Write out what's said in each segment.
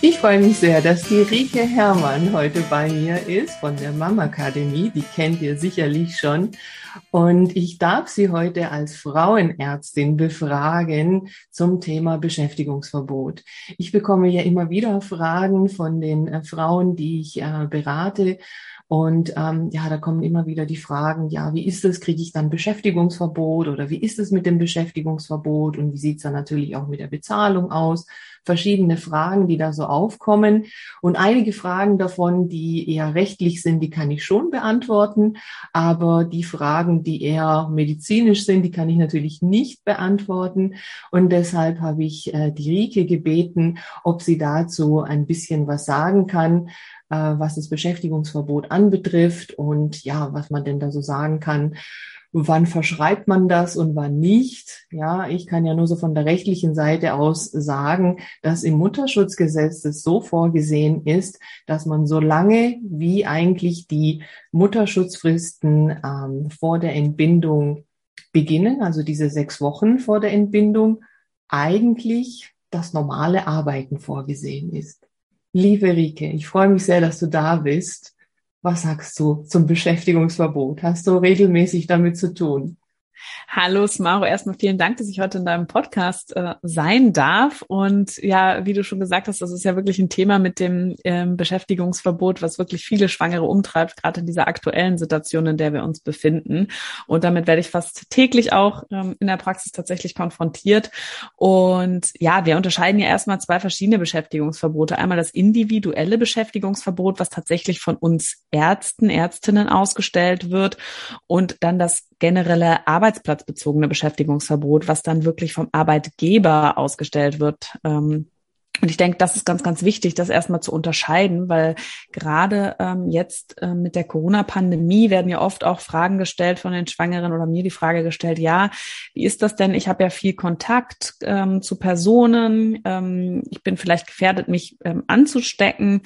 Ich freue mich sehr, dass die Rike Herrmann heute bei mir ist von der Mama Akademie. Die kennt ihr sicherlich schon. Und ich darf sie heute als Frauenärztin befragen zum Thema Beschäftigungsverbot. Ich bekomme ja immer wieder Fragen von den äh, Frauen, die ich äh, berate und ähm, ja, da kommen immer wieder die Fragen, ja, wie ist es, kriege ich dann Beschäftigungsverbot oder wie ist es mit dem Beschäftigungsverbot und wie sieht es dann natürlich auch mit der Bezahlung aus? Verschiedene Fragen, die da so aufkommen. Und einige Fragen davon, die eher rechtlich sind, die kann ich schon beantworten. Aber die Fragen, die eher medizinisch sind, die kann ich natürlich nicht beantworten. Und deshalb habe ich äh, die Rike gebeten, ob sie dazu ein bisschen was sagen kann äh, was das Beschäftigungsverbot anbetrifft und ja, was man denn da so sagen kann. Wann verschreibt man das und wann nicht? Ja, ich kann ja nur so von der rechtlichen Seite aus sagen, dass im Mutterschutzgesetz es so vorgesehen ist, dass man so lange wie eigentlich die Mutterschutzfristen ähm, vor der Entbindung beginnen, also diese sechs Wochen vor der Entbindung, eigentlich das normale Arbeiten vorgesehen ist. Liebe Rike, ich freue mich sehr, dass du da bist. Was sagst du zum Beschäftigungsverbot? Hast du regelmäßig damit zu tun? Hallo Smaro, erstmal vielen Dank, dass ich heute in deinem Podcast äh, sein darf. Und ja, wie du schon gesagt hast, das ist ja wirklich ein Thema mit dem ähm, Beschäftigungsverbot, was wirklich viele Schwangere umtreibt, gerade in dieser aktuellen Situation, in der wir uns befinden. Und damit werde ich fast täglich auch ähm, in der Praxis tatsächlich konfrontiert. Und ja, wir unterscheiden ja erstmal zwei verschiedene Beschäftigungsverbote. Einmal das individuelle Beschäftigungsverbot, was tatsächlich von uns Ärzten, Ärztinnen ausgestellt wird und dann das generelle arbeitsplatzbezogene Beschäftigungsverbot, was dann wirklich vom Arbeitgeber ausgestellt wird. Ähm, und ich denke, das ist ganz, ganz wichtig, das erstmal zu unterscheiden, weil gerade ähm, jetzt äh, mit der Corona-Pandemie werden ja oft auch Fragen gestellt von den Schwangeren oder mir die Frage gestellt, ja, wie ist das denn? Ich habe ja viel Kontakt ähm, zu Personen, ähm, ich bin vielleicht gefährdet, mich ähm, anzustecken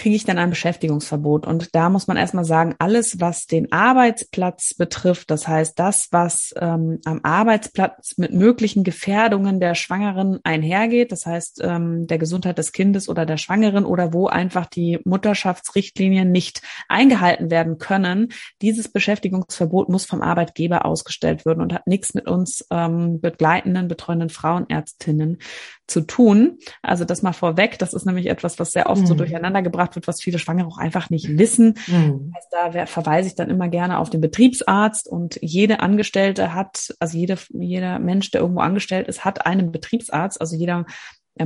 kriege ich dann ein Beschäftigungsverbot? Und da muss man erstmal sagen, alles, was den Arbeitsplatz betrifft, das heißt das, was ähm, am Arbeitsplatz mit möglichen Gefährdungen der Schwangeren einhergeht, das heißt ähm, der Gesundheit des Kindes oder der Schwangeren oder wo einfach die Mutterschaftsrichtlinien nicht eingehalten werden können, dieses Beschäftigungsverbot muss vom Arbeitgeber ausgestellt werden und hat nichts mit uns ähm, begleitenden, betreuenden Frauenärztinnen zu tun. Also das mal vorweg, das ist nämlich etwas, was sehr oft mhm. so durcheinander gebracht wird, was viele Schwangere auch einfach nicht wissen. Mhm. Also da verweise ich dann immer gerne auf den Betriebsarzt und jede Angestellte hat, also jede, jeder Mensch, der irgendwo angestellt ist, hat einen Betriebsarzt. Also jeder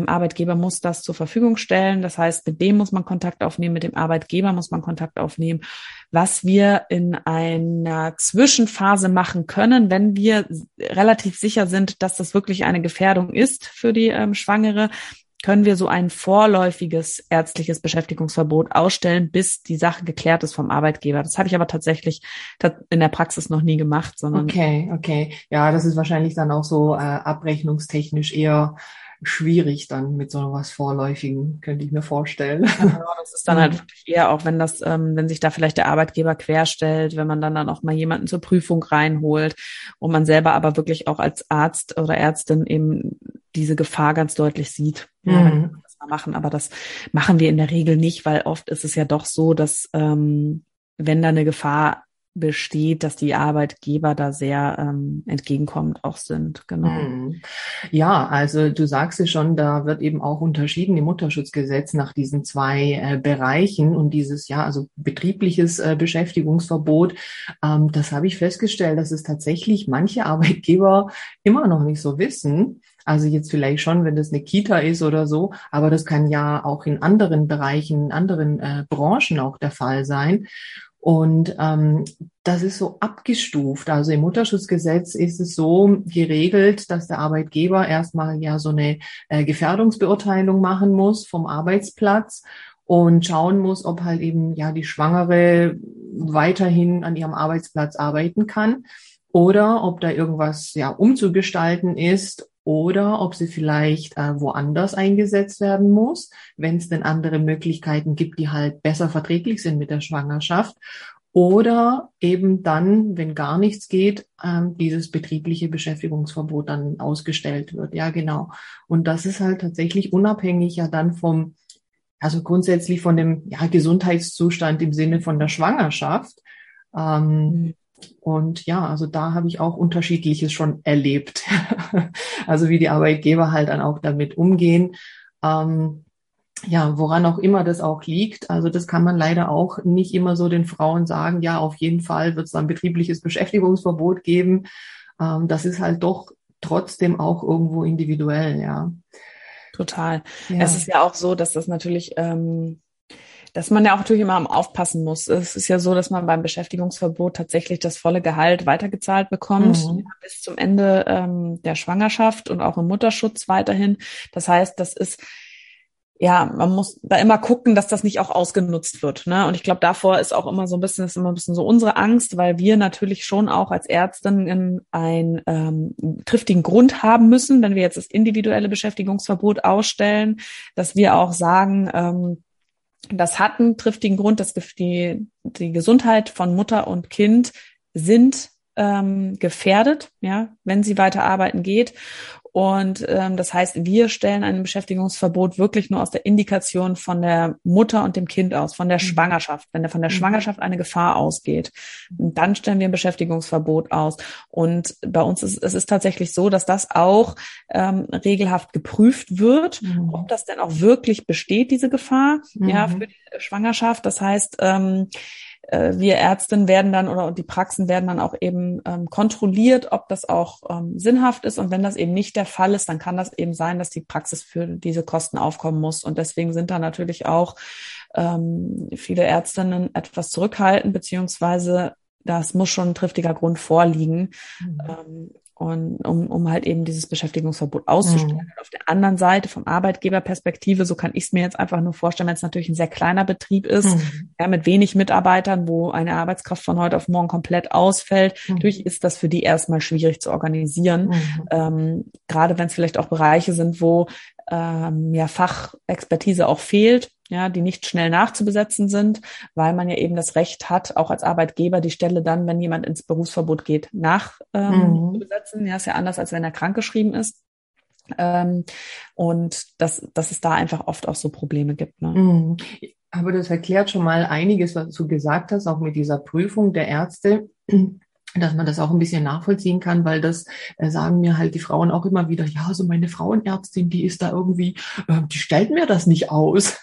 Arbeitgeber muss das zur Verfügung stellen. Das heißt, mit dem muss man Kontakt aufnehmen, mit dem Arbeitgeber muss man Kontakt aufnehmen. Was wir in einer Zwischenphase machen können, wenn wir relativ sicher sind, dass das wirklich eine Gefährdung ist für die ähm, Schwangere, können wir so ein vorläufiges ärztliches Beschäftigungsverbot ausstellen, bis die Sache geklärt ist vom Arbeitgeber. Das habe ich aber tatsächlich in der Praxis noch nie gemacht, sondern. Okay, okay. Ja, das ist wahrscheinlich dann auch so äh, abrechnungstechnisch eher schwierig dann mit so was Vorläufigen, könnte ich mir vorstellen. Ja, genau, das ist dann halt wirklich eher auch, wenn das, ähm, wenn sich da vielleicht der Arbeitgeber querstellt, wenn man dann dann auch mal jemanden zur Prüfung reinholt und man selber aber wirklich auch als Arzt oder Ärztin eben diese Gefahr ganz deutlich sieht. Ja, mhm. mal machen, aber das machen wir in der Regel nicht, weil oft ist es ja doch so, dass ähm, wenn da eine Gefahr besteht, dass die Arbeitgeber da sehr ähm, entgegenkommend auch sind. Genau. Hm. Ja, also du sagst es schon, da wird eben auch unterschieden im Mutterschutzgesetz nach diesen zwei äh, Bereichen und dieses ja, also betriebliches äh, Beschäftigungsverbot. Ähm, das habe ich festgestellt, dass es tatsächlich manche Arbeitgeber immer noch nicht so wissen. Also jetzt vielleicht schon, wenn das eine Kita ist oder so, aber das kann ja auch in anderen Bereichen, in anderen äh, Branchen auch der Fall sein. Und ähm, das ist so abgestuft. Also im Mutterschutzgesetz ist es so geregelt, dass der Arbeitgeber erstmal ja so eine äh, Gefährdungsbeurteilung machen muss vom Arbeitsplatz und schauen muss, ob halt eben ja die Schwangere weiterhin an ihrem Arbeitsplatz arbeiten kann oder ob da irgendwas ja umzugestalten ist oder ob sie vielleicht äh, woanders eingesetzt werden muss, wenn es denn andere Möglichkeiten gibt, die halt besser verträglich sind mit der Schwangerschaft. oder eben dann, wenn gar nichts geht, ähm, dieses betriebliche Beschäftigungsverbot dann ausgestellt wird. Ja, genau. Und das ist halt tatsächlich unabhängig ja dann vom, also grundsätzlich von dem ja, Gesundheitszustand im Sinne von der Schwangerschaft. Ähm, mhm. Und ja, also da habe ich auch unterschiedliches schon erlebt. also wie die Arbeitgeber halt dann auch damit umgehen. Ähm, ja, woran auch immer das auch liegt. Also das kann man leider auch nicht immer so den Frauen sagen, ja, auf jeden Fall wird es ein betriebliches Beschäftigungsverbot geben. Ähm, das ist halt doch trotzdem auch irgendwo individuell, ja. Total. Ja. Es ist ja auch so, dass das natürlich ähm, dass man ja auch natürlich immer am Aufpassen muss. Es ist ja so, dass man beim Beschäftigungsverbot tatsächlich das volle Gehalt weitergezahlt bekommt mhm. bis zum Ende ähm, der Schwangerschaft und auch im Mutterschutz weiterhin. Das heißt, das ist ja, man muss da immer gucken, dass das nicht auch ausgenutzt wird. Ne? Und ich glaube, davor ist auch immer so ein bisschen, ist immer ein bisschen so unsere Angst, weil wir natürlich schon auch als Ärztin einen ähm, triftigen Grund haben müssen, wenn wir jetzt das individuelle Beschäftigungsverbot ausstellen, dass wir auch sagen, ähm, das hat einen triftigen Grund, dass die, die Gesundheit von Mutter und Kind sind ähm, gefährdet, ja, wenn sie weiter arbeiten geht. Und ähm, das heißt, wir stellen ein Beschäftigungsverbot wirklich nur aus der Indikation von der Mutter und dem Kind aus, von der mhm. Schwangerschaft. Wenn von der mhm. Schwangerschaft eine Gefahr ausgeht, dann stellen wir ein Beschäftigungsverbot aus. Und bei uns ist es ist tatsächlich so, dass das auch ähm, regelhaft geprüft wird, mhm. ob das denn auch wirklich besteht, diese Gefahr, mhm. ja, für die Schwangerschaft. Das heißt, ähm, äh, wir Ärztinnen werden dann oder die Praxen werden dann auch eben ähm, kontrolliert, ob das auch ähm, sinnhaft ist. Und wenn das eben nicht der Fall ist, dann kann das eben sein, dass die Praxis für diese Kosten aufkommen muss. Und deswegen sind da natürlich auch ähm, viele Ärztinnen etwas zurückhaltend, beziehungsweise das muss schon ein triftiger Grund vorliegen. Mhm. Und um, um halt eben dieses Beschäftigungsverbot auszustellen. Mhm. Auf der anderen Seite vom Arbeitgeberperspektive, so kann ich es mir jetzt einfach nur vorstellen, wenn es natürlich ein sehr kleiner Betrieb ist, mhm. ja, mit wenig Mitarbeitern, wo eine Arbeitskraft von heute auf morgen komplett ausfällt, mhm. natürlich ist das für die erstmal schwierig zu organisieren. Mhm. Ähm, gerade wenn es vielleicht auch Bereiche sind, wo ähm, ja Fachexpertise auch fehlt ja, die nicht schnell nachzubesetzen sind, weil man ja eben das Recht hat, auch als Arbeitgeber die Stelle dann, wenn jemand ins Berufsverbot geht, nachzubesetzen. Ähm, mhm. Ja, ist ja anders, als wenn er krankgeschrieben ist. Ähm, und dass, dass es da einfach oft auch so Probleme gibt. Ne? Mhm. Aber das erklärt schon mal einiges, was du gesagt hast, auch mit dieser Prüfung der Ärzte dass man das auch ein bisschen nachvollziehen kann, weil das äh, sagen mir halt die Frauen auch immer wieder, ja, so meine Frauenärztin, die ist da irgendwie, äh, die stellt mir das nicht aus.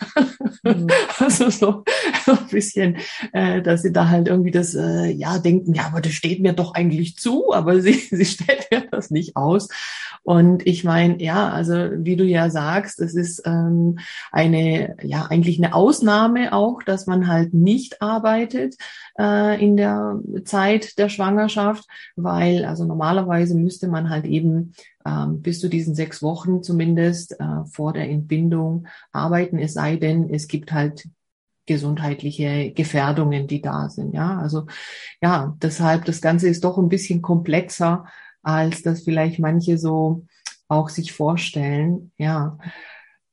Mhm. also so, so ein bisschen, äh, dass sie da halt irgendwie das, äh, ja, denken, ja, aber das steht mir doch eigentlich zu, aber sie, sie stellt mir das nicht aus. Und ich meine, ja, also wie du ja sagst, es ist ähm, eine, ja, eigentlich eine Ausnahme auch, dass man halt nicht arbeitet äh, in der Zeit der Schwangerschaft, weil also normalerweise müsste man halt eben ähm, bis zu diesen sechs Wochen zumindest äh, vor der Entbindung arbeiten, es sei denn, es gibt halt gesundheitliche Gefährdungen, die da sind. Ja, also ja, deshalb das Ganze ist doch ein bisschen komplexer, als das vielleicht manche so auch sich vorstellen. Ja.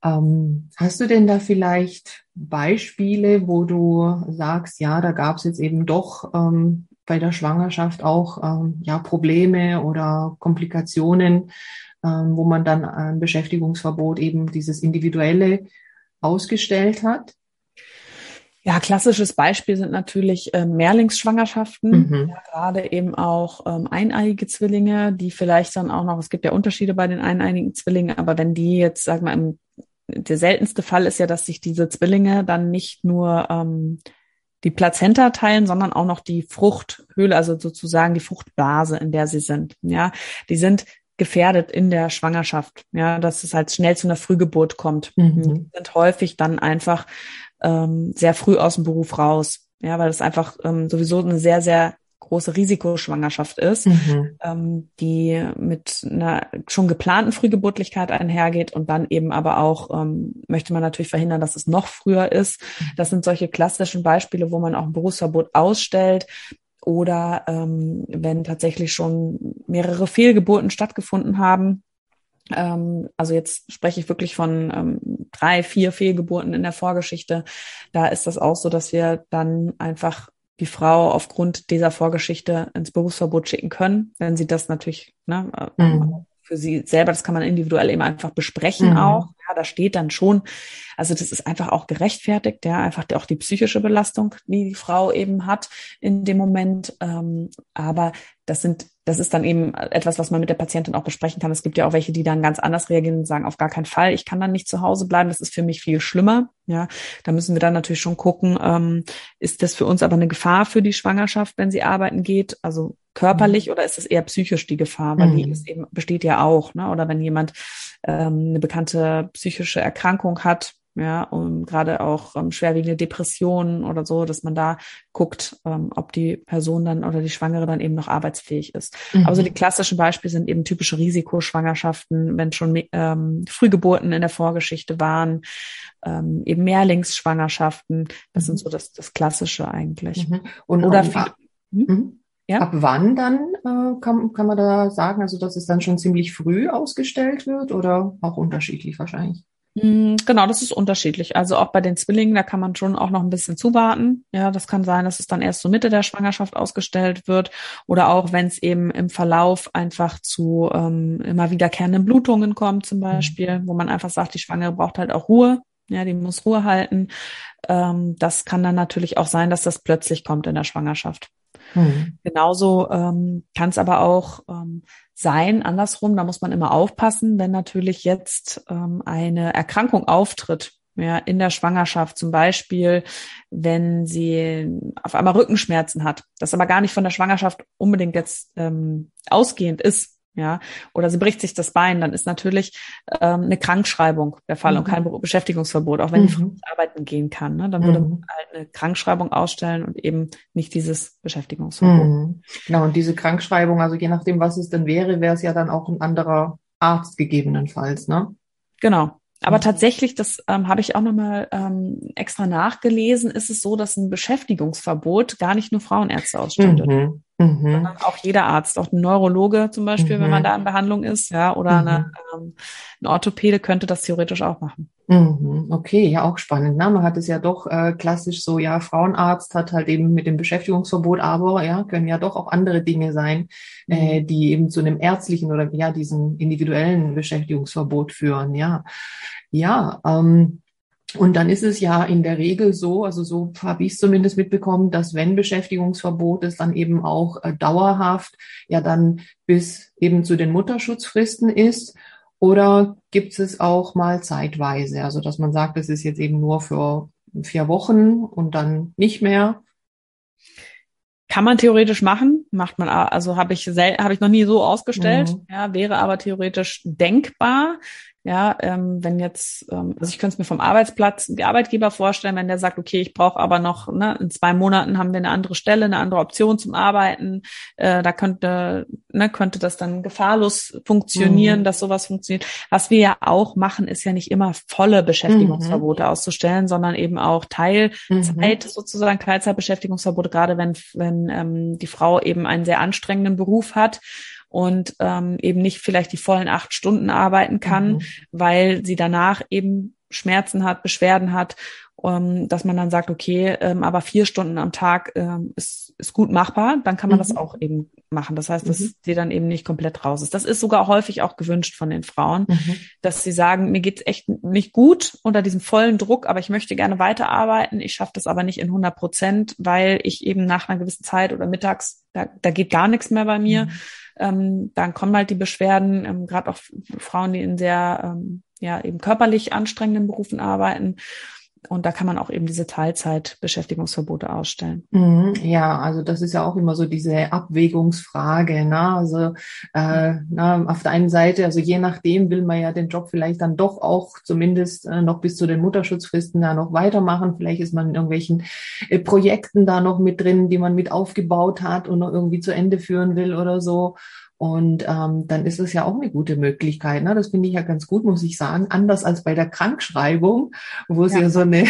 Ähm, hast du denn da vielleicht Beispiele, wo du sagst, ja, da gab es jetzt eben doch ähm, bei der Schwangerschaft auch ähm, ja Probleme oder Komplikationen, ähm, wo man dann ein Beschäftigungsverbot eben dieses individuelle ausgestellt hat? Ja, klassisches Beispiel sind natürlich äh, Mehrlingsschwangerschaften, mhm. ja, gerade eben auch ähm, eineiige Zwillinge, die vielleicht dann auch noch, es gibt ja Unterschiede bei den eineiigen Zwillingen, aber wenn die jetzt, sagen wir, im, der seltenste Fall ist ja, dass sich diese Zwillinge dann nicht nur ähm, die Plazenta teilen, sondern auch noch die Fruchthöhle, also sozusagen die Fruchtblase, in der sie sind. Ja, die sind gefährdet in der Schwangerschaft, ja, dass es halt schnell zu einer Frühgeburt kommt. Mhm. Die sind häufig dann einfach ähm, sehr früh aus dem Beruf raus. Ja, weil das einfach ähm, sowieso eine sehr, sehr große Risikoschwangerschaft ist, mhm. ähm, die mit einer schon geplanten Frühgeburtlichkeit einhergeht und dann eben aber auch ähm, möchte man natürlich verhindern, dass es noch früher ist. Mhm. Das sind solche klassischen Beispiele, wo man auch ein Berufsverbot ausstellt oder ähm, wenn tatsächlich schon mehrere Fehlgeburten stattgefunden haben, ähm, also jetzt spreche ich wirklich von ähm, drei, vier Fehlgeburten in der Vorgeschichte. Da ist das auch so, dass wir dann einfach die Frau aufgrund dieser Vorgeschichte ins Berufsverbot schicken können, wenn sie das natürlich ne, äh, mhm. für sie selber, das kann man individuell eben einfach besprechen mhm. auch. Ja, da steht dann schon, also das ist einfach auch gerechtfertigt, ja, einfach auch die psychische Belastung, die die Frau eben hat in dem Moment. Ähm, aber das sind das ist dann eben etwas, was man mit der Patientin auch besprechen kann. Es gibt ja auch welche, die dann ganz anders reagieren und sagen, auf gar keinen Fall, ich kann dann nicht zu Hause bleiben, das ist für mich viel schlimmer. Ja, da müssen wir dann natürlich schon gucken, ähm, ist das für uns aber eine Gefahr für die Schwangerschaft, wenn sie arbeiten geht? Also körperlich mhm. oder ist es eher psychisch die Gefahr? Weil mhm. die ist eben, besteht ja auch, ne? Oder wenn jemand ähm, eine bekannte psychische Erkrankung hat, ja, und gerade auch ähm, schwerwiegende Depressionen oder so, dass man da guckt, ähm, ob die Person dann oder die Schwangere dann eben noch arbeitsfähig ist. Mhm. Aber so die klassischen Beispiele sind eben typische Risikoschwangerschaften, wenn schon ähm, Frühgeburten in der Vorgeschichte waren, ähm, eben Mehrlingsschwangerschaften. Das mhm. sind so das, das Klassische eigentlich. Mhm. Und oder viel, hm? mhm. Ja? Ab wann dann äh, kann, kann man da sagen, also dass es dann schon ziemlich früh ausgestellt wird oder auch unterschiedlich wahrscheinlich? Mm, genau, das ist unterschiedlich. Also auch bei den Zwillingen, da kann man schon auch noch ein bisschen zuwarten. Ja, das kann sein, dass es dann erst so Mitte der Schwangerschaft ausgestellt wird oder auch wenn es eben im Verlauf einfach zu ähm, immer wiederkehrenden Blutungen kommt zum Beispiel, wo man einfach sagt, die Schwangere braucht halt auch Ruhe. Ja, die muss Ruhe halten. Ähm, das kann dann natürlich auch sein, dass das plötzlich kommt in der Schwangerschaft. Mhm. Genauso ähm, kann es aber auch ähm, sein, andersrum, da muss man immer aufpassen, wenn natürlich jetzt ähm, eine Erkrankung auftritt, ja, in der Schwangerschaft, zum Beispiel, wenn sie auf einmal Rückenschmerzen hat, das aber gar nicht von der Schwangerschaft unbedingt jetzt ähm, ausgehend ist, ja, oder sie bricht sich das Bein, dann ist natürlich ähm, eine Krankschreibung der Fall mhm. und kein Beschäftigungsverbot, auch wenn mhm. die Frau arbeiten gehen kann. Ne? Dann würde mhm. man halt eine Krankschreibung ausstellen und eben nicht dieses Beschäftigungsverbot. Mhm. Genau, und diese Krankschreibung, also je nachdem, was es denn wäre, wäre es ja dann auch ein anderer Arzt gegebenenfalls, ne? Genau. Aber mhm. tatsächlich, das ähm, habe ich auch nochmal ähm, extra nachgelesen, ist es so, dass ein Beschäftigungsverbot gar nicht nur Frauenärzte ausstellt. Mhm. Mhm. Sondern auch jeder Arzt, auch ein Neurologe zum Beispiel, mhm. wenn man mhm. da in Behandlung ist, ja, oder eine, mhm. ähm, ein Orthopäde könnte das theoretisch auch machen. Mhm. Okay, ja, auch spannend. Na, man hat es ja doch äh, klassisch so, ja, Frauenarzt hat halt eben mit dem Beschäftigungsverbot, aber ja, können ja doch auch andere Dinge sein, äh, die eben zu einem ärztlichen oder ja, diesen individuellen Beschäftigungsverbot führen, ja. Ja, ähm, und dann ist es ja in der Regel so, also so habe ich es zumindest mitbekommen, dass wenn Beschäftigungsverbot ist, dann eben auch äh, dauerhaft, ja dann bis eben zu den Mutterschutzfristen ist. Oder gibt es auch mal zeitweise, also dass man sagt, es ist jetzt eben nur für vier Wochen und dann nicht mehr? Kann man theoretisch machen, macht man, also habe ich habe ich noch nie so ausgestellt, mhm. ja, wäre aber theoretisch denkbar. Ja, ähm, wenn jetzt, ähm, also ich könnte es mir vom Arbeitsplatz, die Arbeitgeber vorstellen, wenn der sagt, okay, ich brauche aber noch, ne, in zwei Monaten haben wir eine andere Stelle, eine andere Option zum Arbeiten, äh, da könnte, ne, könnte das dann gefahrlos funktionieren, mhm. dass sowas funktioniert. Was wir ja auch machen, ist ja nicht immer volle Beschäftigungsverbote mhm. auszustellen, sondern eben auch Teilzeit mhm. sozusagen, Teilzeitbeschäftigungsverbote, gerade wenn, wenn ähm, die Frau eben einen sehr anstrengenden Beruf hat und ähm, eben nicht vielleicht die vollen acht Stunden arbeiten kann, mhm. weil sie danach eben Schmerzen hat, Beschwerden hat, um, dass man dann sagt, okay, ähm, aber vier Stunden am Tag ähm, ist, ist gut machbar, dann kann man mhm. das auch eben machen. Das heißt, dass mhm. sie dann eben nicht komplett raus ist. Das ist sogar häufig auch gewünscht von den Frauen, mhm. dass sie sagen, mir geht's echt nicht gut unter diesem vollen Druck, aber ich möchte gerne weiterarbeiten. Ich schaffe das aber nicht in 100 Prozent, weil ich eben nach einer gewissen Zeit oder mittags, da, da geht gar nichts mehr bei mir. Mhm ähm, dann kommen halt die Beschwerden, ähm, gerade auch Frauen, die in sehr ähm, ja eben körperlich anstrengenden Berufen arbeiten. Und da kann man auch eben diese Teilzeitbeschäftigungsverbote ausstellen. Mhm, ja, also das ist ja auch immer so diese Abwägungsfrage. Ne? Also äh, na, auf der einen Seite, also je nachdem will man ja den Job vielleicht dann doch auch zumindest äh, noch bis zu den Mutterschutzfristen da noch weitermachen. Vielleicht ist man in irgendwelchen äh, Projekten da noch mit drin, die man mit aufgebaut hat und noch irgendwie zu Ende führen will oder so. Und ähm, dann ist es ja auch eine gute Möglichkeit. Ne? Das finde ich ja ganz gut, muss ich sagen. Anders als bei der Krankschreibung, wo es ja, ja so eine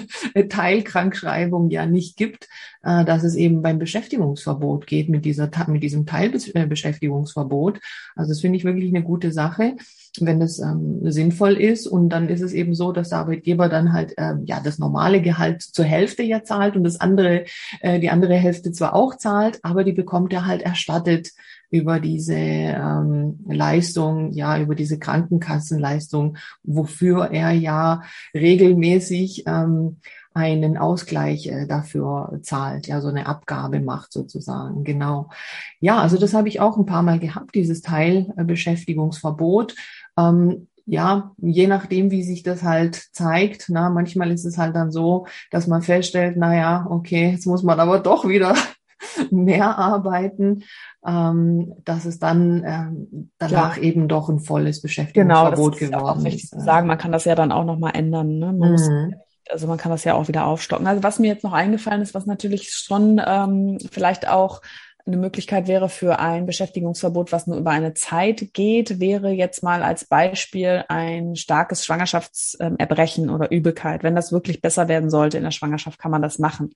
Teilkrankschreibung ja nicht gibt, äh, dass es eben beim Beschäftigungsverbot geht mit dieser mit diesem Teilbeschäftigungsverbot. Also das finde ich wirklich eine gute Sache wenn das ähm, sinnvoll ist. Und dann ist es eben so, dass der Arbeitgeber dann halt äh, ja das normale Gehalt zur Hälfte ja zahlt und das andere, äh, die andere Hälfte zwar auch zahlt, aber die bekommt er halt erstattet über diese ähm, Leistung, ja, über diese Krankenkassenleistung, wofür er ja regelmäßig ähm, einen Ausgleich äh, dafür zahlt, ja, so eine Abgabe macht sozusagen, genau. Ja, also das habe ich auch ein paar Mal gehabt, dieses Teilbeschäftigungsverbot. Ähm, ja, je nachdem, wie sich das halt zeigt, na, manchmal ist es halt dann so, dass man feststellt, na ja, okay, jetzt muss man aber doch wieder mehr arbeiten, ähm, dass es dann ähm, danach ja. eben doch ein volles Beschäftigungsverbot genau, geworden ist. Wichtig zu sagen, man kann das ja dann auch nochmal ändern. Ne? Man mhm. muss, also man kann das ja auch wieder aufstocken. Also was mir jetzt noch eingefallen ist, was natürlich schon ähm, vielleicht auch eine Möglichkeit wäre für ein Beschäftigungsverbot, was nur über eine Zeit geht, wäre jetzt mal als Beispiel ein starkes Schwangerschaftserbrechen oder Übelkeit. Wenn das wirklich besser werden sollte in der Schwangerschaft, kann man das machen.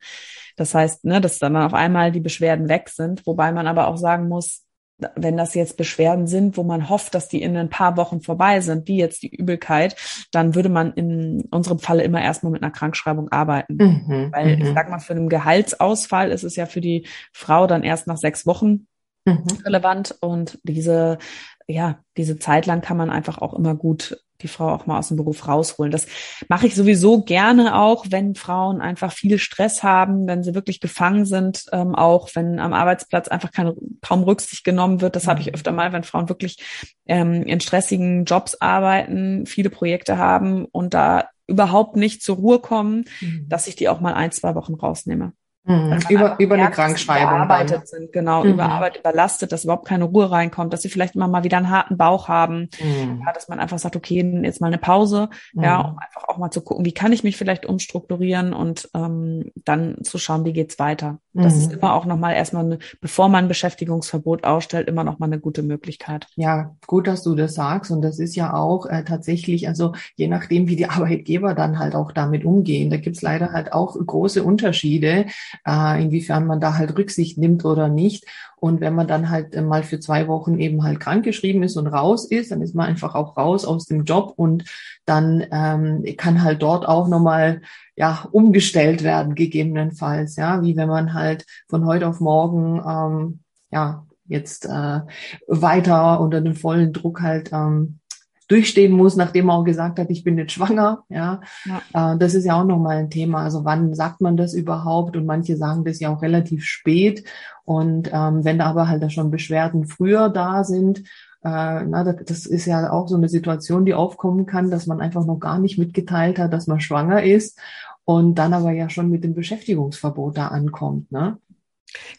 Das heißt, ne, dass dann auf einmal die Beschwerden weg sind, wobei man aber auch sagen muss, wenn das jetzt Beschwerden sind, wo man hofft, dass die in ein paar Wochen vorbei sind, wie jetzt die Übelkeit, dann würde man in unserem Falle immer erstmal mit einer Krankschreibung arbeiten. Mhm, Weil ich mhm. sag mal, für einen Gehaltsausfall ist es ja für die Frau dann erst nach sechs Wochen mhm. relevant und diese ja, diese Zeit lang kann man einfach auch immer gut die Frau auch mal aus dem Beruf rausholen. Das mache ich sowieso gerne auch, wenn Frauen einfach viel Stress haben, wenn sie wirklich gefangen sind, ähm, auch wenn am Arbeitsplatz einfach keine, kaum Rücksicht genommen wird. Das habe ich mhm. öfter mal, wenn Frauen wirklich ähm, in stressigen Jobs arbeiten, viele Projekte haben und da überhaupt nicht zur Ruhe kommen, mhm. dass ich die auch mal ein, zwei Wochen rausnehme. Mhm. Über, über eine Krankschreibung. Überarbeitet sind, genau, mhm. überarbeitet, überlastet, dass überhaupt keine Ruhe reinkommt, dass sie vielleicht immer mal wieder einen harten Bauch haben, mhm. ja, dass man einfach sagt, okay, jetzt mal eine Pause, mhm. ja, um einfach auch mal zu gucken, wie kann ich mich vielleicht umstrukturieren und ähm, dann zu schauen, wie geht's weiter. Das ist mhm. immer auch nochmal erstmal, eine, bevor man ein Beschäftigungsverbot ausstellt, immer nochmal eine gute Möglichkeit. Ja, gut, dass du das sagst und das ist ja auch äh, tatsächlich, also je nachdem, wie die Arbeitgeber dann halt auch damit umgehen, da gibt's leider halt auch große Unterschiede äh, inwiefern man da halt Rücksicht nimmt oder nicht. Und wenn man dann halt äh, mal für zwei Wochen eben halt krankgeschrieben ist und raus ist, dann ist man einfach auch raus aus dem Job und dann ähm, kann halt dort auch nochmal ja umgestellt werden, gegebenenfalls, ja, wie wenn man halt von heute auf morgen ähm, ja jetzt äh, weiter unter dem vollen Druck halt ähm, durchstehen muss, nachdem er auch gesagt hat, ich bin nicht schwanger. Ja, ja. Äh, das ist ja auch nochmal ein Thema. Also wann sagt man das überhaupt? Und manche sagen das ja auch relativ spät. Und ähm, wenn da aber halt da schon Beschwerden früher da sind, äh, na, das ist ja auch so eine Situation, die aufkommen kann, dass man einfach noch gar nicht mitgeteilt hat, dass man schwanger ist und dann aber ja schon mit dem Beschäftigungsverbot da ankommt. Ne?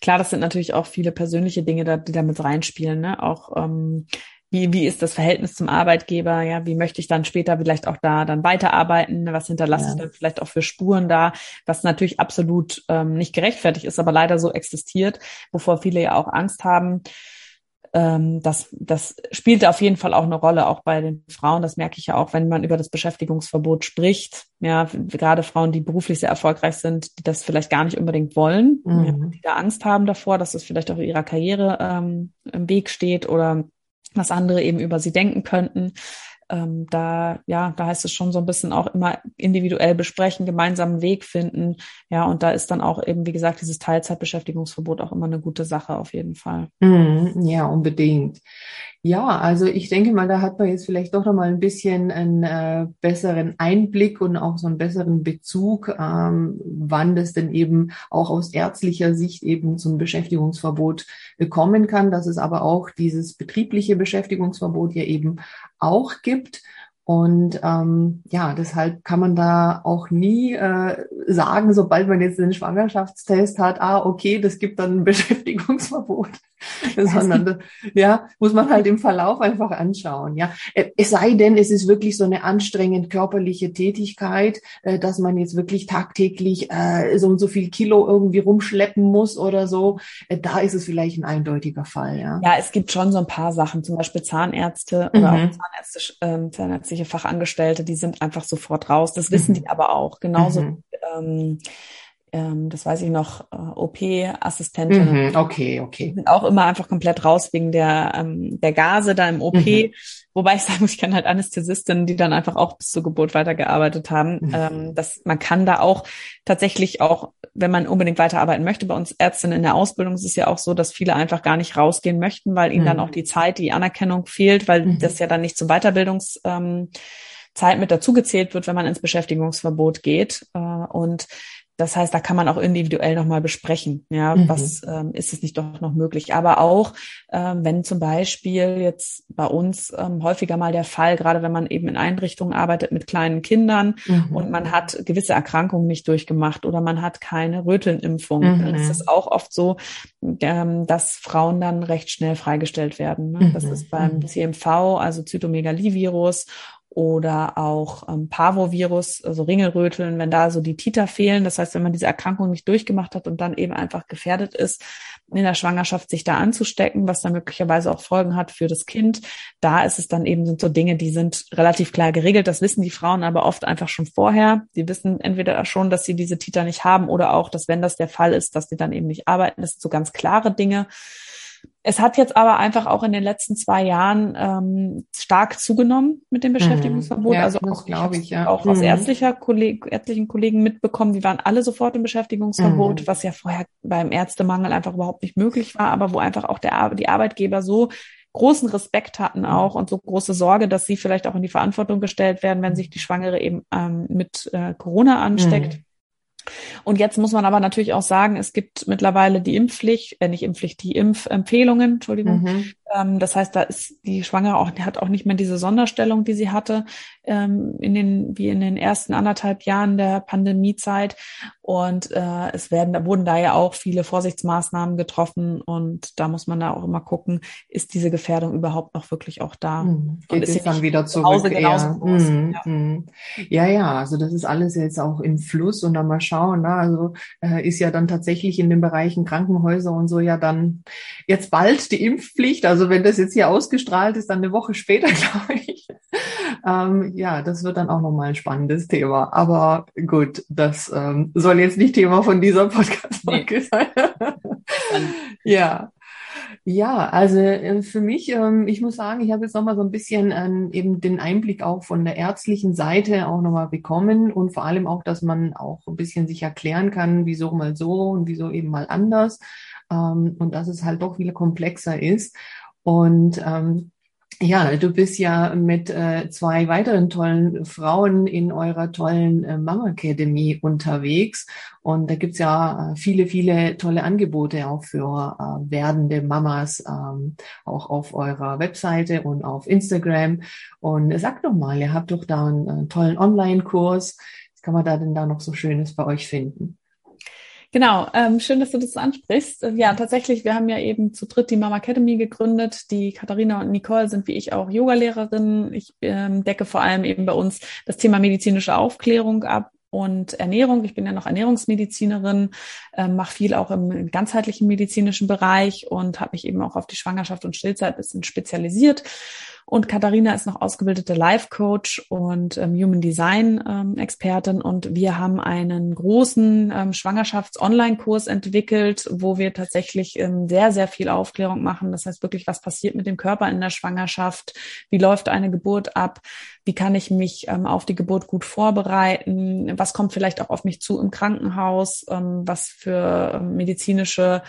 Klar, das sind natürlich auch viele persönliche Dinge, die da mit reinspielen. Ne? Auch ähm, wie, wie ist das Verhältnis zum Arbeitgeber? Ja, wie möchte ich dann später vielleicht auch da dann weiterarbeiten? Was hinterlasse ja. ich dann vielleicht auch für Spuren da? Was natürlich absolut ähm, nicht gerechtfertigt ist, aber leider so existiert, wovor viele ja auch Angst haben. Ähm, das, das spielt auf jeden Fall auch eine Rolle, auch bei den Frauen. Das merke ich ja auch, wenn man über das Beschäftigungsverbot spricht. Ja, gerade Frauen, die beruflich sehr erfolgreich sind, die das vielleicht gar nicht unbedingt wollen, mhm. ja, die da Angst haben davor, dass es vielleicht auch ihrer Karriere ähm, im Weg steht oder was andere eben über sie denken könnten. Ähm, da, ja, da heißt es schon so ein bisschen auch immer individuell besprechen, gemeinsamen Weg finden. Ja, und da ist dann auch eben, wie gesagt, dieses Teilzeitbeschäftigungsverbot auch immer eine gute Sache auf jeden Fall. Mm, ja, unbedingt. Ja, also ich denke mal, da hat man jetzt vielleicht doch noch mal ein bisschen einen äh, besseren Einblick und auch so einen besseren Bezug, ähm, wann das denn eben auch aus ärztlicher Sicht eben zum Beschäftigungsverbot kommen kann, dass es aber auch dieses betriebliche Beschäftigungsverbot ja eben auch gibt. Und ähm, ja, deshalb kann man da auch nie äh, sagen, sobald man jetzt den Schwangerschaftstest hat, ah, okay, das gibt dann ein Beschäftigungsverbot. Sondern das, ja, muss man halt im Verlauf einfach anschauen. Ja, äh, es sei denn, es ist wirklich so eine anstrengend körperliche Tätigkeit, äh, dass man jetzt wirklich tagtäglich äh, so und so viel Kilo irgendwie rumschleppen muss oder so. Äh, da ist es vielleicht ein eindeutiger Fall. Ja, ja es gibt schon so ein paar Sachen, zum Beispiel Zahnärzte oder mhm. auch Zahnärzte, äh, zahnärztliche Fachangestellte, die sind einfach sofort raus. Das wissen mhm. die aber auch. Genauso. Mhm. Ähm, ähm, das weiß ich noch, äh, OP-Assistentin. Mhm, okay, okay. Sind auch immer einfach komplett raus wegen der, ähm, der Gase da im OP. Wobei ich sagen muss, ich kenne halt Anästhesistinnen, die dann einfach auch bis zur Geburt weitergearbeitet haben. Mhm. Ähm, dass man kann da auch tatsächlich auch, wenn man unbedingt weiterarbeiten möchte, bei uns Ärztinnen in der Ausbildung ist es ja auch so, dass viele einfach gar nicht rausgehen möchten, weil ihnen dann mhm. auch die Zeit, die Anerkennung fehlt, weil mhm. das ja dann nicht zum Weiterbildungs ähm, Zeit mit dazugezählt wird, wenn man ins Beschäftigungsverbot geht. Äh, und das heißt, da kann man auch individuell nochmal besprechen, ja, mhm. was ähm, ist es nicht doch noch möglich. Aber auch, ähm, wenn zum Beispiel jetzt bei uns ähm, häufiger mal der Fall, gerade wenn man eben in Einrichtungen arbeitet mit kleinen Kindern mhm. und man hat gewisse Erkrankungen nicht durchgemacht oder man hat keine Rötelnimpfung, mhm. dann ist es auch oft so, ähm, dass Frauen dann recht schnell freigestellt werden. Ne? Das mhm. ist beim CMV, also Zytomegalie-Virus oder auch ähm, Parvovirus, also Ringelröteln, wenn da so die Titer fehlen. Das heißt, wenn man diese Erkrankung nicht durchgemacht hat und dann eben einfach gefährdet ist, in der Schwangerschaft sich da anzustecken, was dann möglicherweise auch Folgen hat für das Kind. Da ist es dann eben sind so Dinge, die sind relativ klar geregelt. Das wissen die Frauen aber oft einfach schon vorher. Die wissen entweder schon, dass sie diese Titer nicht haben oder auch, dass wenn das der Fall ist, dass sie dann eben nicht arbeiten. Das sind so ganz klare Dinge. Es hat jetzt aber einfach auch in den letzten zwei Jahren ähm, stark zugenommen mit dem mhm. Beschäftigungsverbot. Ja, also auch, glaube ich, ja. auch aus mhm. ärztlicher Kolleg ärztlichen Kollegen mitbekommen, die waren alle sofort im Beschäftigungsverbot, mhm. was ja vorher beim Ärztemangel einfach überhaupt nicht möglich war, aber wo einfach auch der, die Arbeitgeber so großen Respekt hatten auch und so große Sorge, dass sie vielleicht auch in die Verantwortung gestellt werden, wenn sich die Schwangere eben ähm, mit äh, Corona ansteckt. Mhm und jetzt muss man aber natürlich auch sagen, es gibt mittlerweile die Impfpflicht, äh, nicht Impfpflicht, die Impfempfehlungen, Entschuldigung. Mhm. Ähm, das heißt, da ist die Schwangere auch, hat auch nicht mehr diese Sonderstellung, die sie hatte ähm, in den, wie in den ersten anderthalb Jahren der Pandemiezeit. Und äh, es werden, da wurden da ja auch viele Vorsichtsmaßnahmen getroffen und da muss man da auch immer gucken, ist diese Gefährdung überhaupt noch wirklich auch da? Mhm. Geht und es dann wieder zurück? Mhm. Ja. Mhm. ja, ja, also das ist alles jetzt auch im Fluss und dann mal schauen. Ne? Also äh, ist ja dann tatsächlich in den Bereichen Krankenhäuser und so ja dann jetzt bald die Impfpflicht. Also also wenn das jetzt hier ausgestrahlt ist, dann eine Woche später, glaube ich. Ähm, ja, das wird dann auch nochmal ein spannendes Thema. Aber gut, das ähm, soll jetzt nicht Thema von dieser Podcast-Folge sein. ja. Ja, also äh, für mich, ähm, ich muss sagen, ich habe jetzt nochmal so ein bisschen ähm, eben den Einblick auch von der ärztlichen Seite auch nochmal bekommen und vor allem auch, dass man auch ein bisschen sich erklären kann, wieso mal so und wieso eben mal anders ähm, und dass es halt doch viel komplexer ist. Und ähm, ja, du bist ja mit äh, zwei weiteren tollen Frauen in eurer tollen äh, Mama Academy unterwegs. Und da gibt's ja äh, viele, viele tolle Angebote auch für äh, werdende Mamas, ähm, auch auf eurer Webseite und auf Instagram. Und sag doch mal, ihr habt doch da einen, einen äh, tollen Online-Kurs. Was kann man da denn da noch so Schönes bei euch finden? Genau, ähm, schön, dass du das ansprichst. Äh, ja, tatsächlich, wir haben ja eben zu dritt die Mama Academy gegründet. Die Katharina und Nicole sind wie ich auch Yogalehrerinnen. Ich ähm, decke vor allem eben bei uns das Thema medizinische Aufklärung ab und Ernährung. Ich bin ja noch Ernährungsmedizinerin, äh, mache viel auch im ganzheitlichen medizinischen Bereich und habe mich eben auch auf die Schwangerschaft und Stillzeit bisschen spezialisiert. Und Katharina ist noch ausgebildete Life Coach und ähm, Human Design ähm, Expertin. Und wir haben einen großen ähm, Schwangerschafts-Online-Kurs entwickelt, wo wir tatsächlich ähm, sehr, sehr viel Aufklärung machen. Das heißt wirklich, was passiert mit dem Körper in der Schwangerschaft? Wie läuft eine Geburt ab? Wie kann ich mich ähm, auf die Geburt gut vorbereiten? Was kommt vielleicht auch auf mich zu im Krankenhaus? Ähm, was für medizinische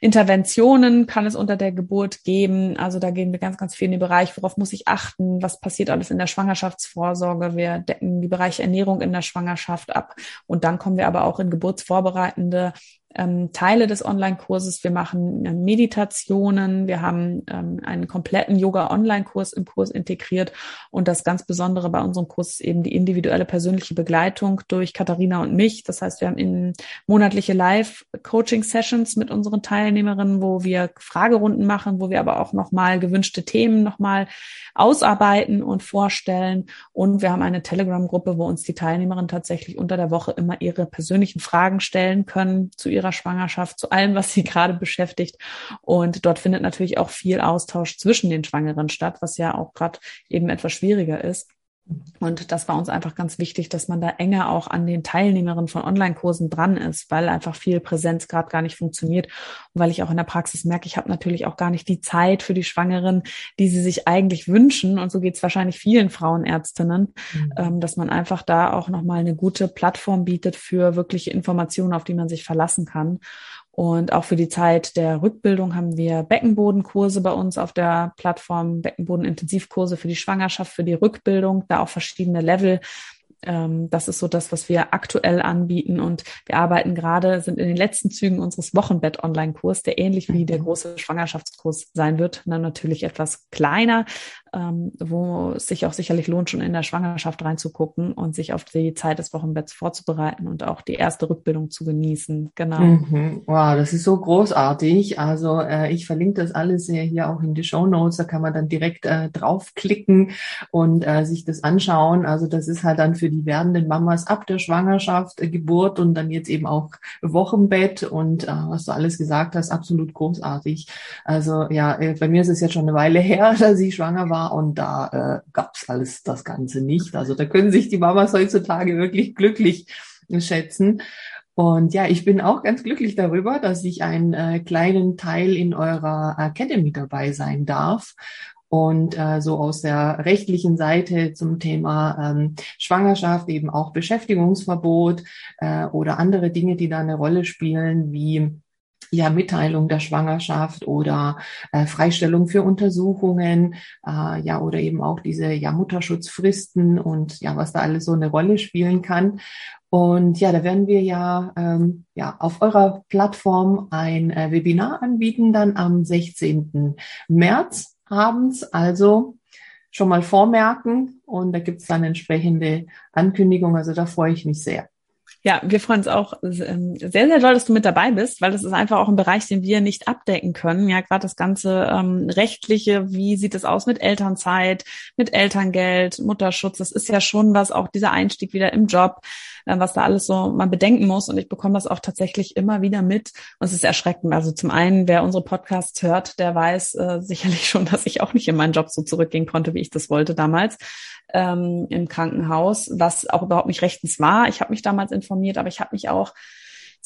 Interventionen kann es unter der Geburt geben. Also da gehen wir ganz, ganz viel in den Bereich, worauf muss ich achten, was passiert alles in der Schwangerschaftsvorsorge. Wir decken die Bereiche Ernährung in der Schwangerschaft ab. Und dann kommen wir aber auch in geburtsvorbereitende ähm, Teile des Online-Kurses. Wir machen äh, Meditationen. Wir haben ähm, einen kompletten Yoga-Online-Kurs im Kurs integriert. Und das ganz Besondere bei unserem Kurs ist eben die individuelle persönliche Begleitung durch Katharina und mich. Das heißt, wir haben in monatliche Live-Coaching-Sessions mit unseren Teilnehmerinnen, wo wir Fragerunden machen, wo wir aber auch nochmal gewünschte Themen nochmal ausarbeiten und vorstellen. Und wir haben eine Telegram-Gruppe, wo uns die Teilnehmerinnen tatsächlich unter der Woche immer ihre persönlichen Fragen stellen können zu ihrer Schwangerschaft, zu allem, was sie gerade beschäftigt. Und dort findet natürlich auch viel Austausch zwischen den Schwangeren statt, was ja auch gerade eben etwas schwieriger ist. Und das war uns einfach ganz wichtig, dass man da enger auch an den Teilnehmerinnen von Online-Kursen dran ist, weil einfach viel Präsenz gerade gar nicht funktioniert. Und weil ich auch in der Praxis merke, ich habe natürlich auch gar nicht die Zeit für die Schwangeren, die sie sich eigentlich wünschen. Und so geht es wahrscheinlich vielen Frauenärztinnen, mhm. ähm, dass man einfach da auch nochmal eine gute Plattform bietet für wirkliche Informationen, auf die man sich verlassen kann. Und auch für die Zeit der Rückbildung haben wir Beckenbodenkurse bei uns auf der Plattform, Beckenbodenintensivkurse für die Schwangerschaft, für die Rückbildung, da auch verschiedene Level ähm, das ist so das, was wir aktuell anbieten. Und wir arbeiten gerade, sind in den letzten Zügen unseres Wochenbett-Online-Kurs, der ähnlich wie der mhm. große Schwangerschaftskurs sein wird, dann natürlich etwas kleiner, ähm, wo es sich auch sicherlich lohnt, schon in der Schwangerschaft reinzugucken und sich auf die Zeit des Wochenbetts vorzubereiten und auch die erste Rückbildung zu genießen. Genau. Mhm. Wow, das ist so großartig. Also äh, ich verlinke das alles hier auch in die Show Notes. Da kann man dann direkt äh, draufklicken und äh, sich das anschauen. Also das ist halt dann für die werdenden Mamas ab der Schwangerschaft, äh, Geburt und dann jetzt eben auch Wochenbett und äh, was du alles gesagt hast, absolut großartig. Also ja, äh, bei mir ist es jetzt schon eine Weile her, dass ich schwanger war und da äh, gab es alles das Ganze nicht. Also da können sich die Mamas heutzutage wirklich glücklich schätzen. Und ja, ich bin auch ganz glücklich darüber, dass ich einen äh, kleinen Teil in eurer Academy dabei sein darf und äh, so aus der rechtlichen Seite zum Thema ähm, Schwangerschaft eben auch Beschäftigungsverbot äh, oder andere Dinge, die da eine Rolle spielen, wie ja Mitteilung der Schwangerschaft oder äh, Freistellung für Untersuchungen, äh, ja oder eben auch diese ja Mutterschutzfristen und ja was da alles so eine Rolle spielen kann. Und ja, da werden wir ja ähm, ja auf eurer Plattform ein äh, Webinar anbieten dann am 16. März abends. Also schon mal vormerken und da gibt es dann entsprechende Ankündigungen. Also da freue ich mich sehr. Ja, wir freuen uns auch ähm, sehr, sehr doll, dass du mit dabei bist, weil das ist einfach auch ein Bereich, den wir nicht abdecken können. Ja, gerade das ganze ähm, rechtliche, wie sieht es aus mit Elternzeit, mit Elterngeld, Mutterschutz, das ist ja schon was, auch dieser Einstieg wieder im Job, was da alles so man bedenken muss. Und ich bekomme das auch tatsächlich immer wieder mit. Und es ist erschreckend. Also zum einen, wer unsere Podcasts hört, der weiß äh, sicherlich schon, dass ich auch nicht in meinen Job so zurückgehen konnte, wie ich das wollte damals ähm, im Krankenhaus, was auch überhaupt nicht rechtens war. Ich habe mich damals informiert, aber ich habe mich auch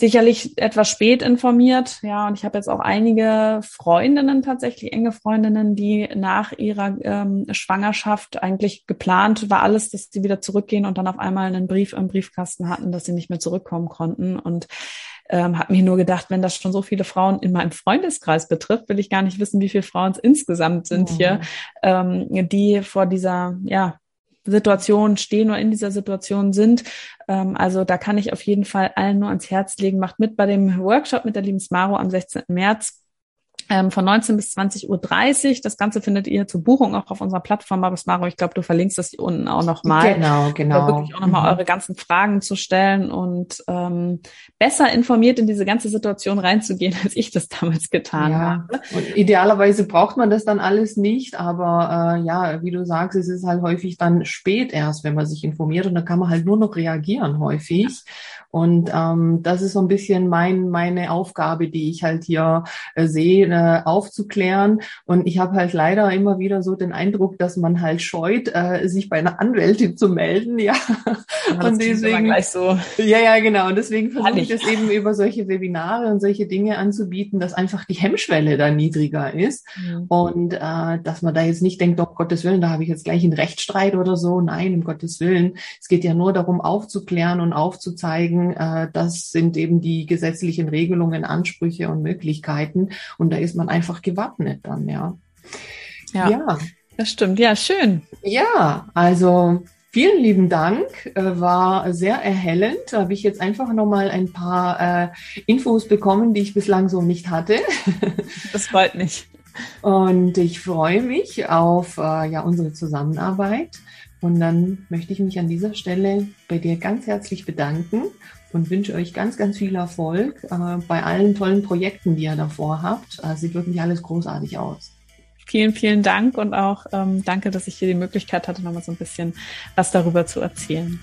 sicherlich etwas spät informiert. Ja, und ich habe jetzt auch einige Freundinnen, tatsächlich enge Freundinnen, die nach ihrer ähm, Schwangerschaft eigentlich geplant war alles, dass sie wieder zurückgehen und dann auf einmal einen Brief im Briefkasten hatten, dass sie nicht mehr zurückkommen konnten. Und ähm, habe mir nur gedacht, wenn das schon so viele Frauen in meinem Freundeskreis betrifft, will ich gar nicht wissen, wie viele Frauen es insgesamt sind mhm. hier, ähm, die vor dieser ja Situation stehen oder in dieser Situation sind. Ähm, also da kann ich auf jeden Fall allen nur ans Herz legen. Macht mit bei dem Workshop mit der lieben Smaro am 16. März von 19 bis 20.30 Uhr. Das Ganze findet ihr zur Buchung auch auf unserer Plattform. Aber Maro, ich glaube, du verlinkst das hier unten auch nochmal. Genau, genau. Da wirklich auch nochmal mhm. eure ganzen Fragen zu stellen und ähm, besser informiert in diese ganze Situation reinzugehen, als ich das damals getan ja. habe. Und idealerweise braucht man das dann alles nicht, aber äh, ja, wie du sagst, es ist halt häufig dann spät erst, wenn man sich informiert und dann kann man halt nur noch reagieren häufig. Ja. Und ähm, das ist so ein bisschen mein, meine Aufgabe, die ich halt hier äh, sehe, äh, aufzuklären. Und ich habe halt leider immer wieder so den Eindruck, dass man halt scheut, äh, sich bei einer Anwältin zu melden. Ja, ja und deswegen gleich so. Ja, ja, genau. Und deswegen versuche ich das eben über solche Webinare und solche Dinge anzubieten, dass einfach die Hemmschwelle da niedriger ist mhm. und äh, dass man da jetzt nicht denkt, oh Gottes Willen, da habe ich jetzt gleich einen Rechtsstreit oder so. Nein, um Gottes Willen. Es geht ja nur darum, aufzuklären und aufzuzeigen, sagen, äh, das sind eben die gesetzlichen Regelungen, Ansprüche und Möglichkeiten. Und da ist man einfach gewappnet dann, ja. Ja, ja. das stimmt. Ja, schön. Ja, also Vielen lieben Dank, äh, war sehr erhellend. Da habe ich jetzt einfach nochmal ein paar äh, Infos bekommen, die ich bislang so nicht hatte. Das freut mich. Und ich freue mich auf äh, ja, unsere Zusammenarbeit. Und dann möchte ich mich an dieser Stelle bei dir ganz herzlich bedanken und wünsche euch ganz, ganz viel Erfolg äh, bei allen tollen Projekten, die ihr davor habt. Äh, sieht wirklich alles großartig aus. Vielen, vielen Dank und auch ähm, danke, dass ich hier die Möglichkeit hatte, nochmal so ein bisschen was darüber zu erzählen.